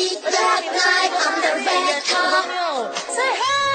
beat that night on the red top. Say hey!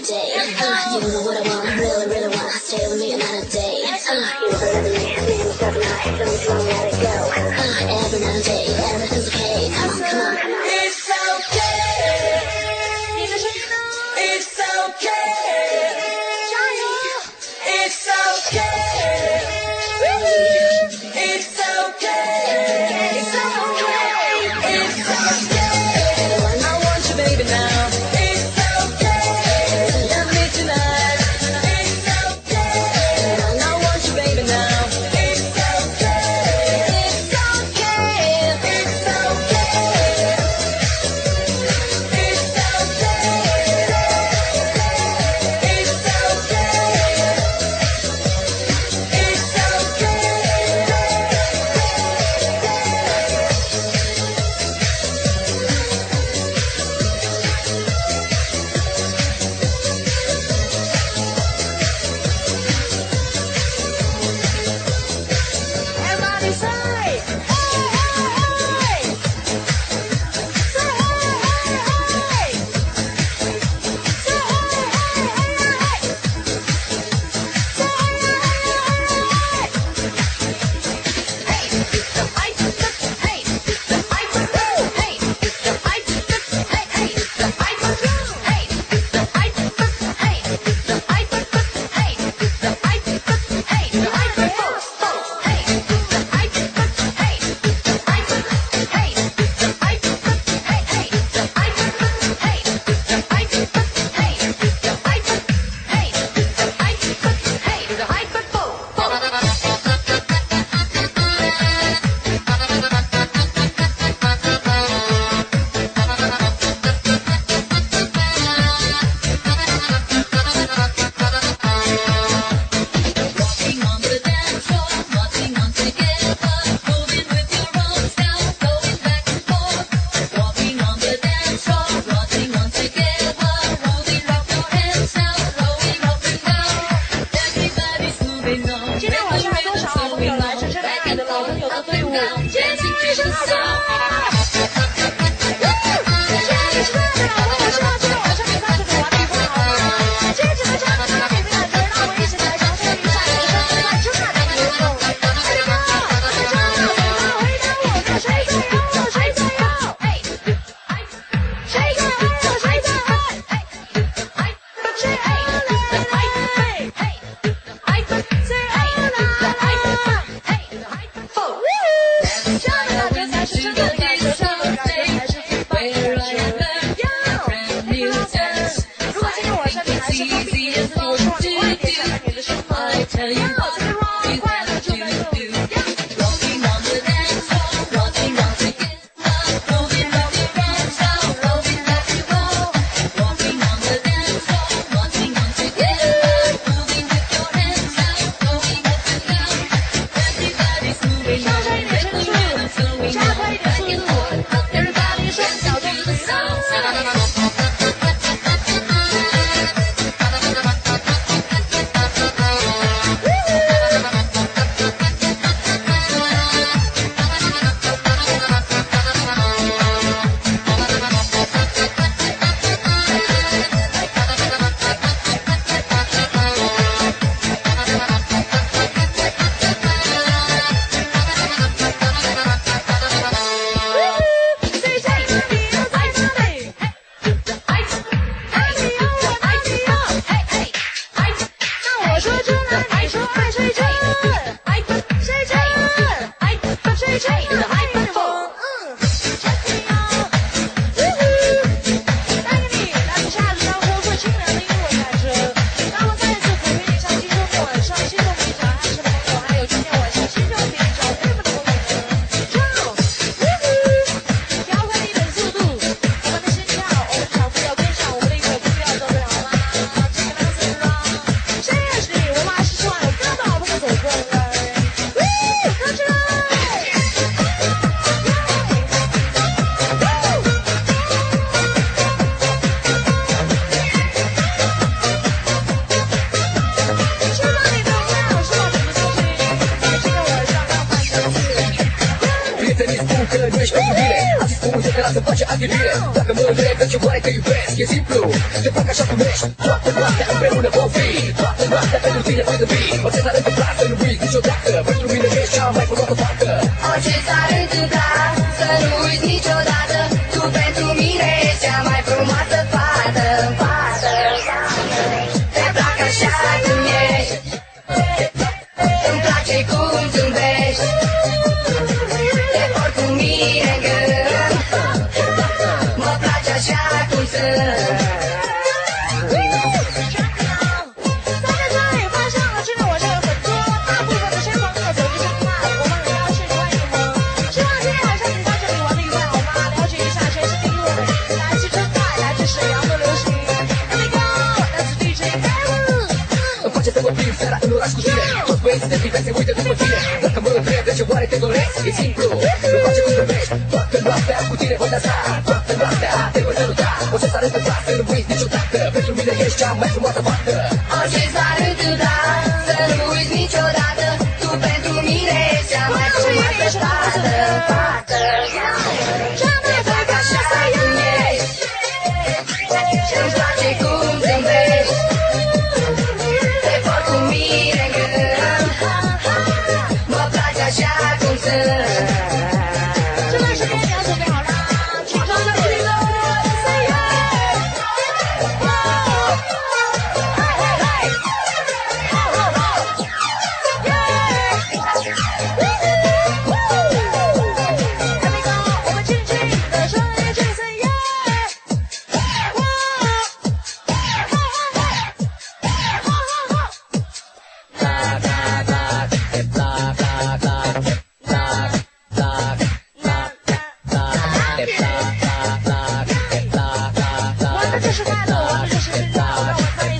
every day. Uh, you know what I want, I really, really want. Stay with me another day. Uh, you know, every night, me, myself, and I. Let me slow, let it go. down. 就是他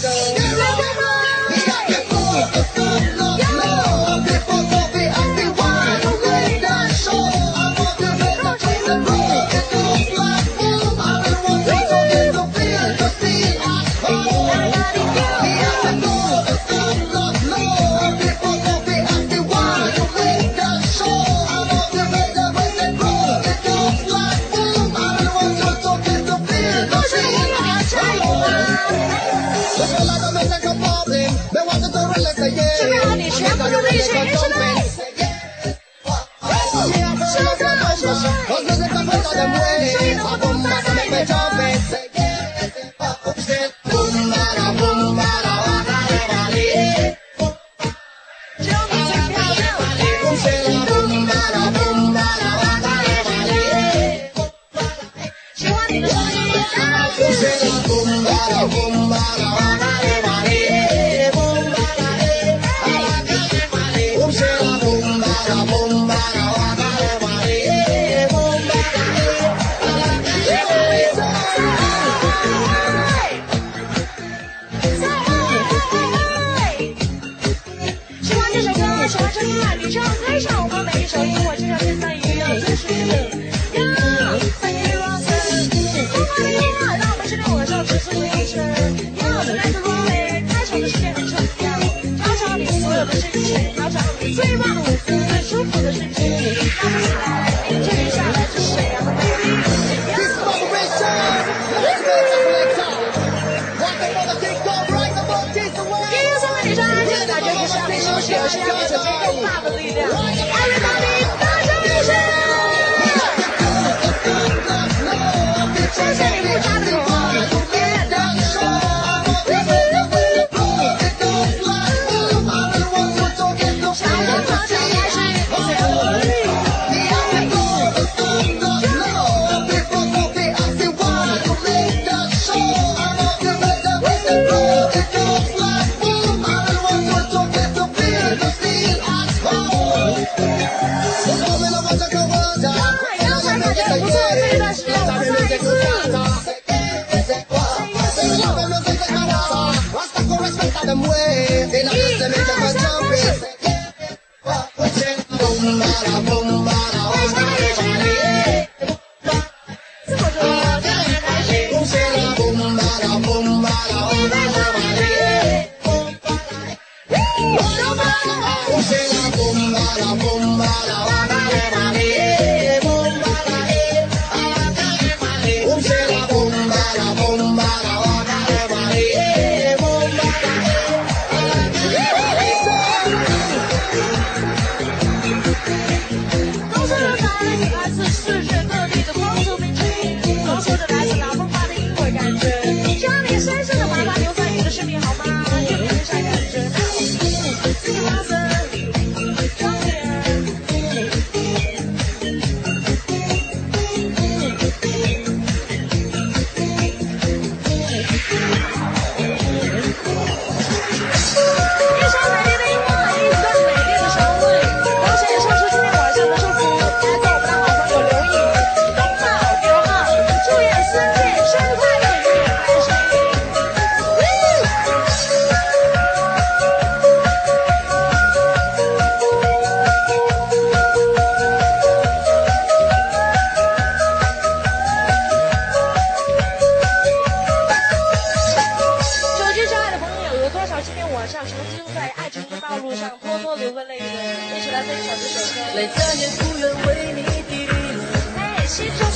go. go, go.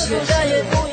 就再也不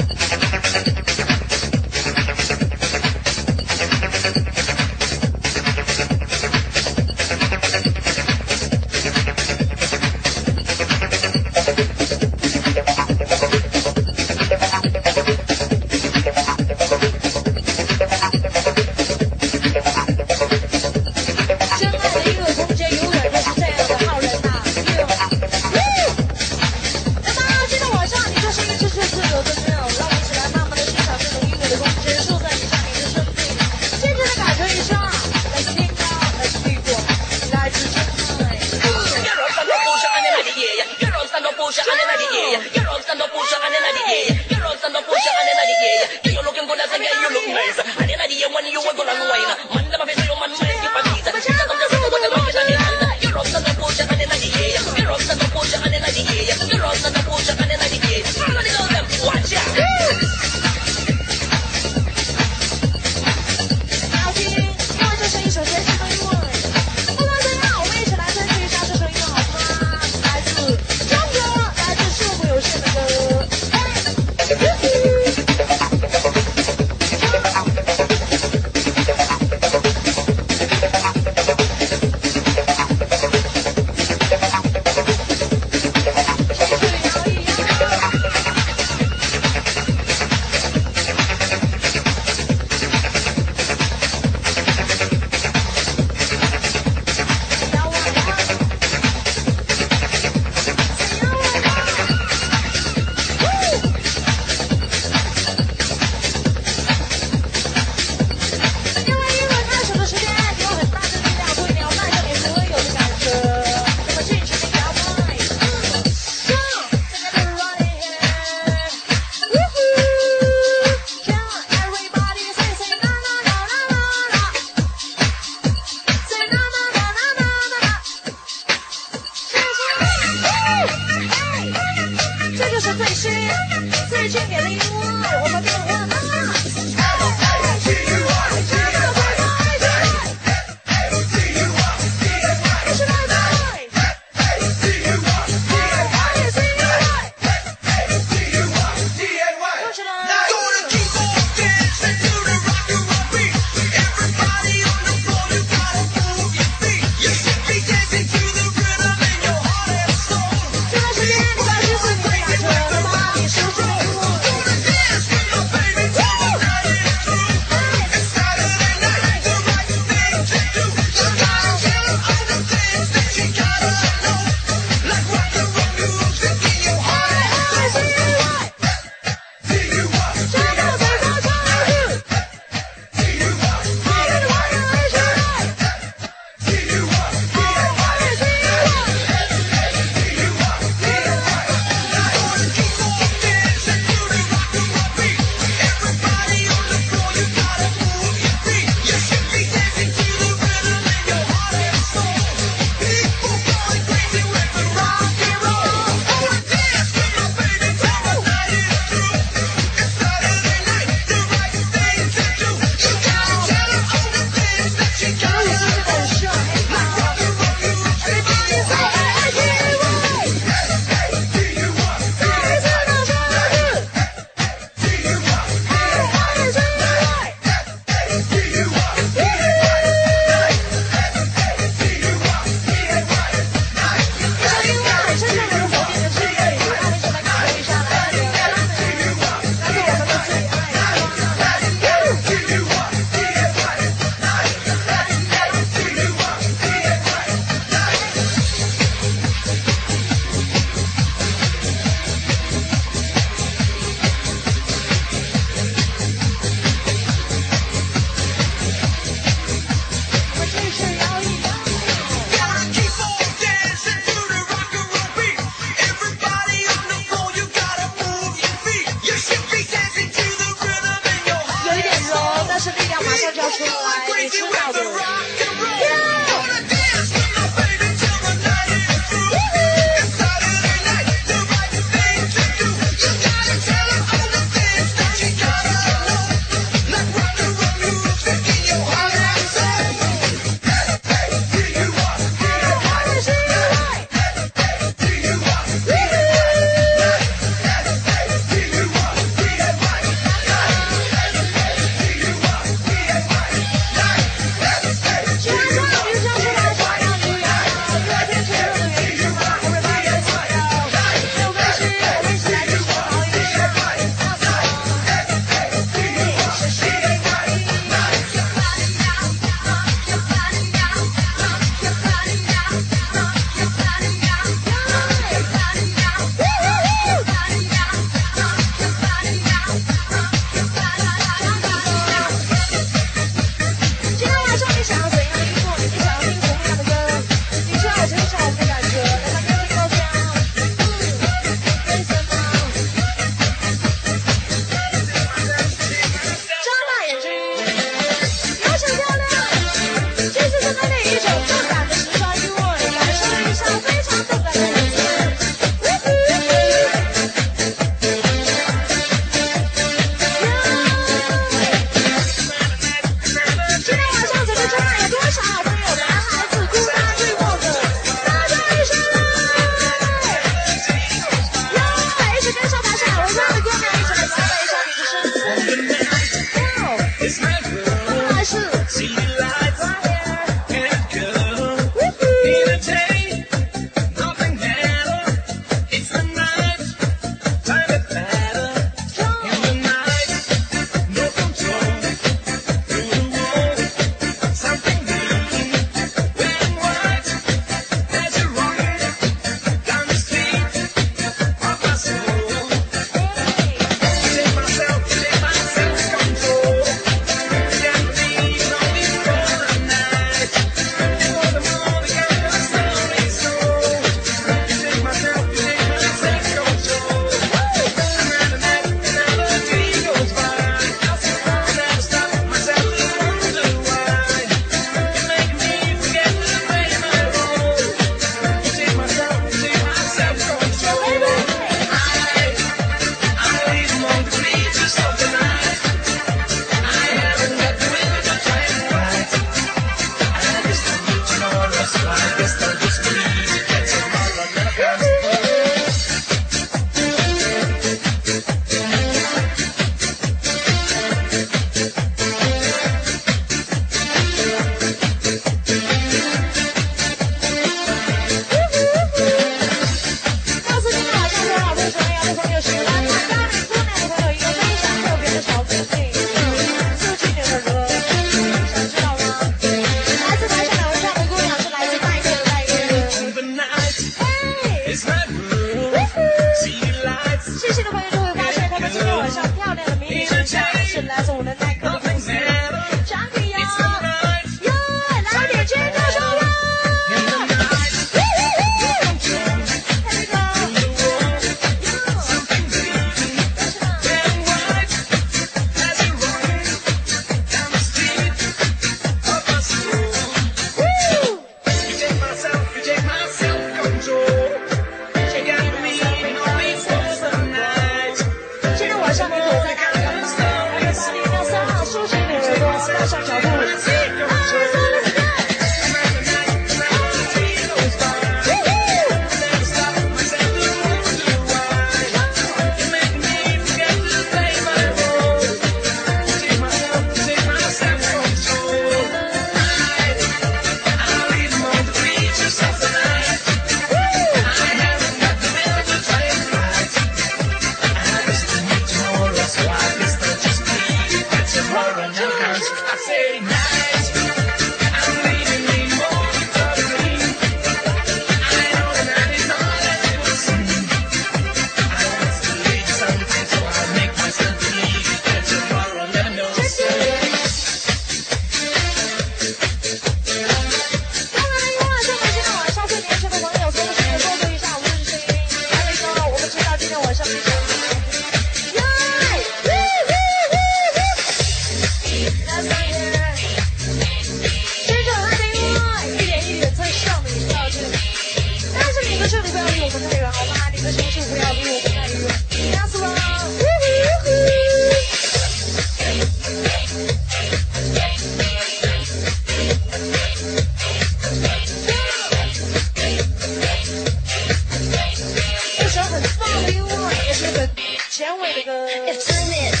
Shanwei 的歌。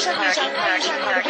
稍等一下，看一下。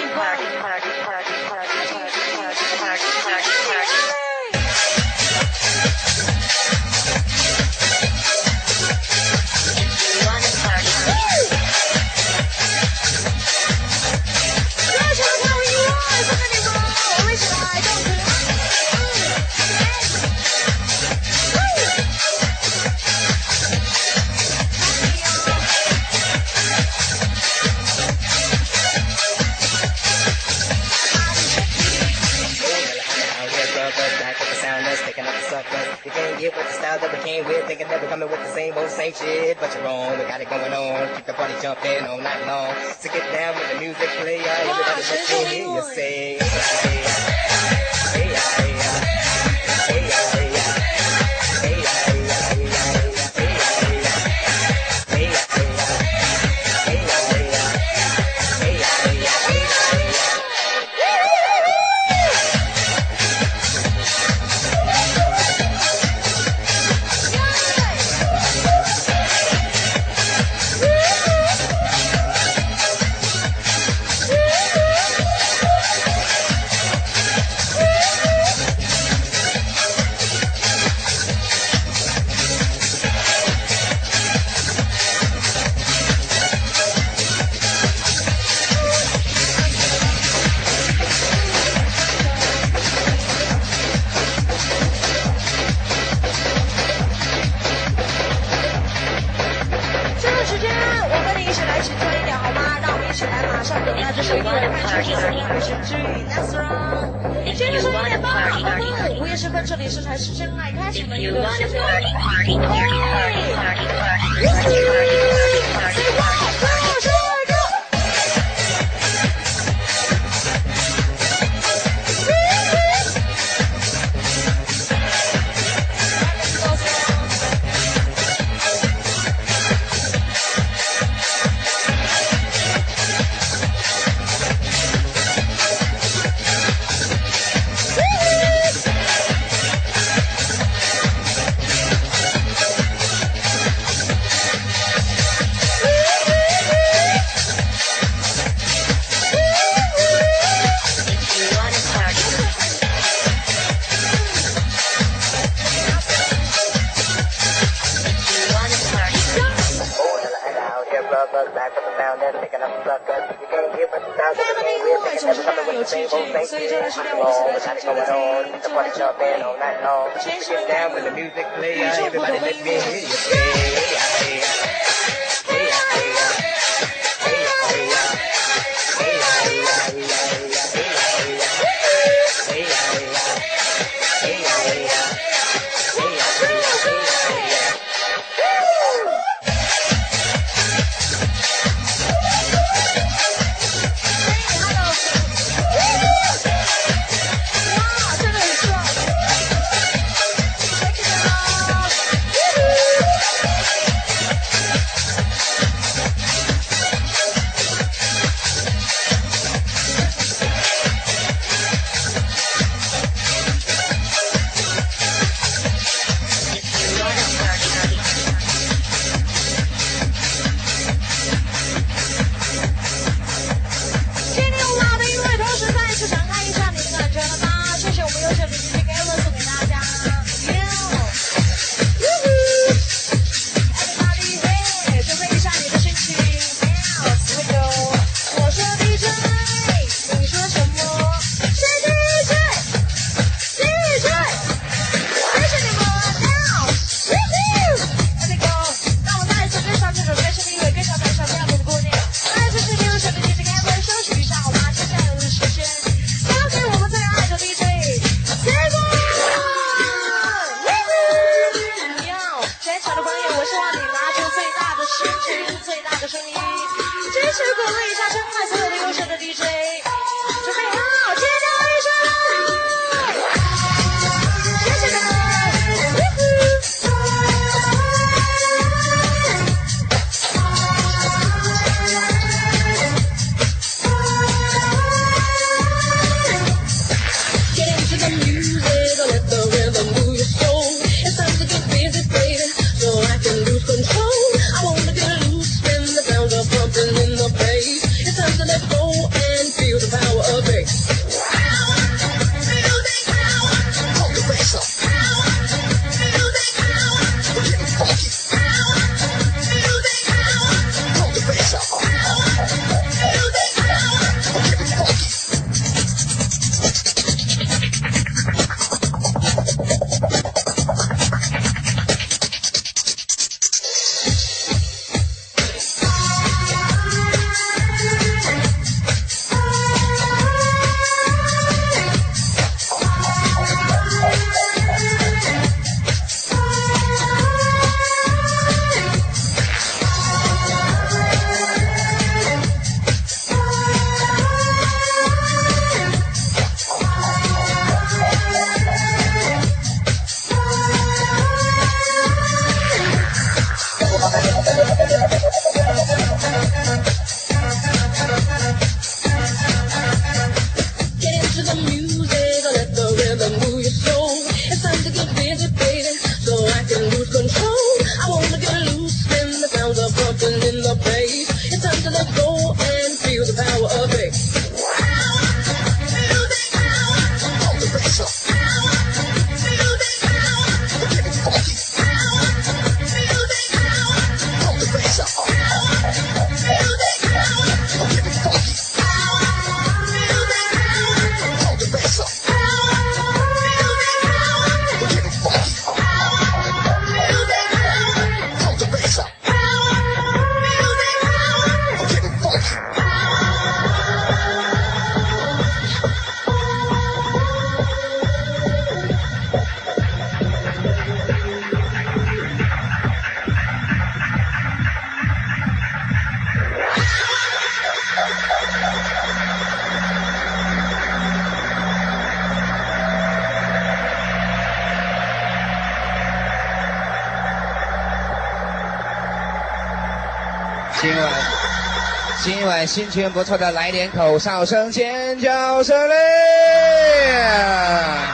心情不错的来点口哨声、尖叫声嘞！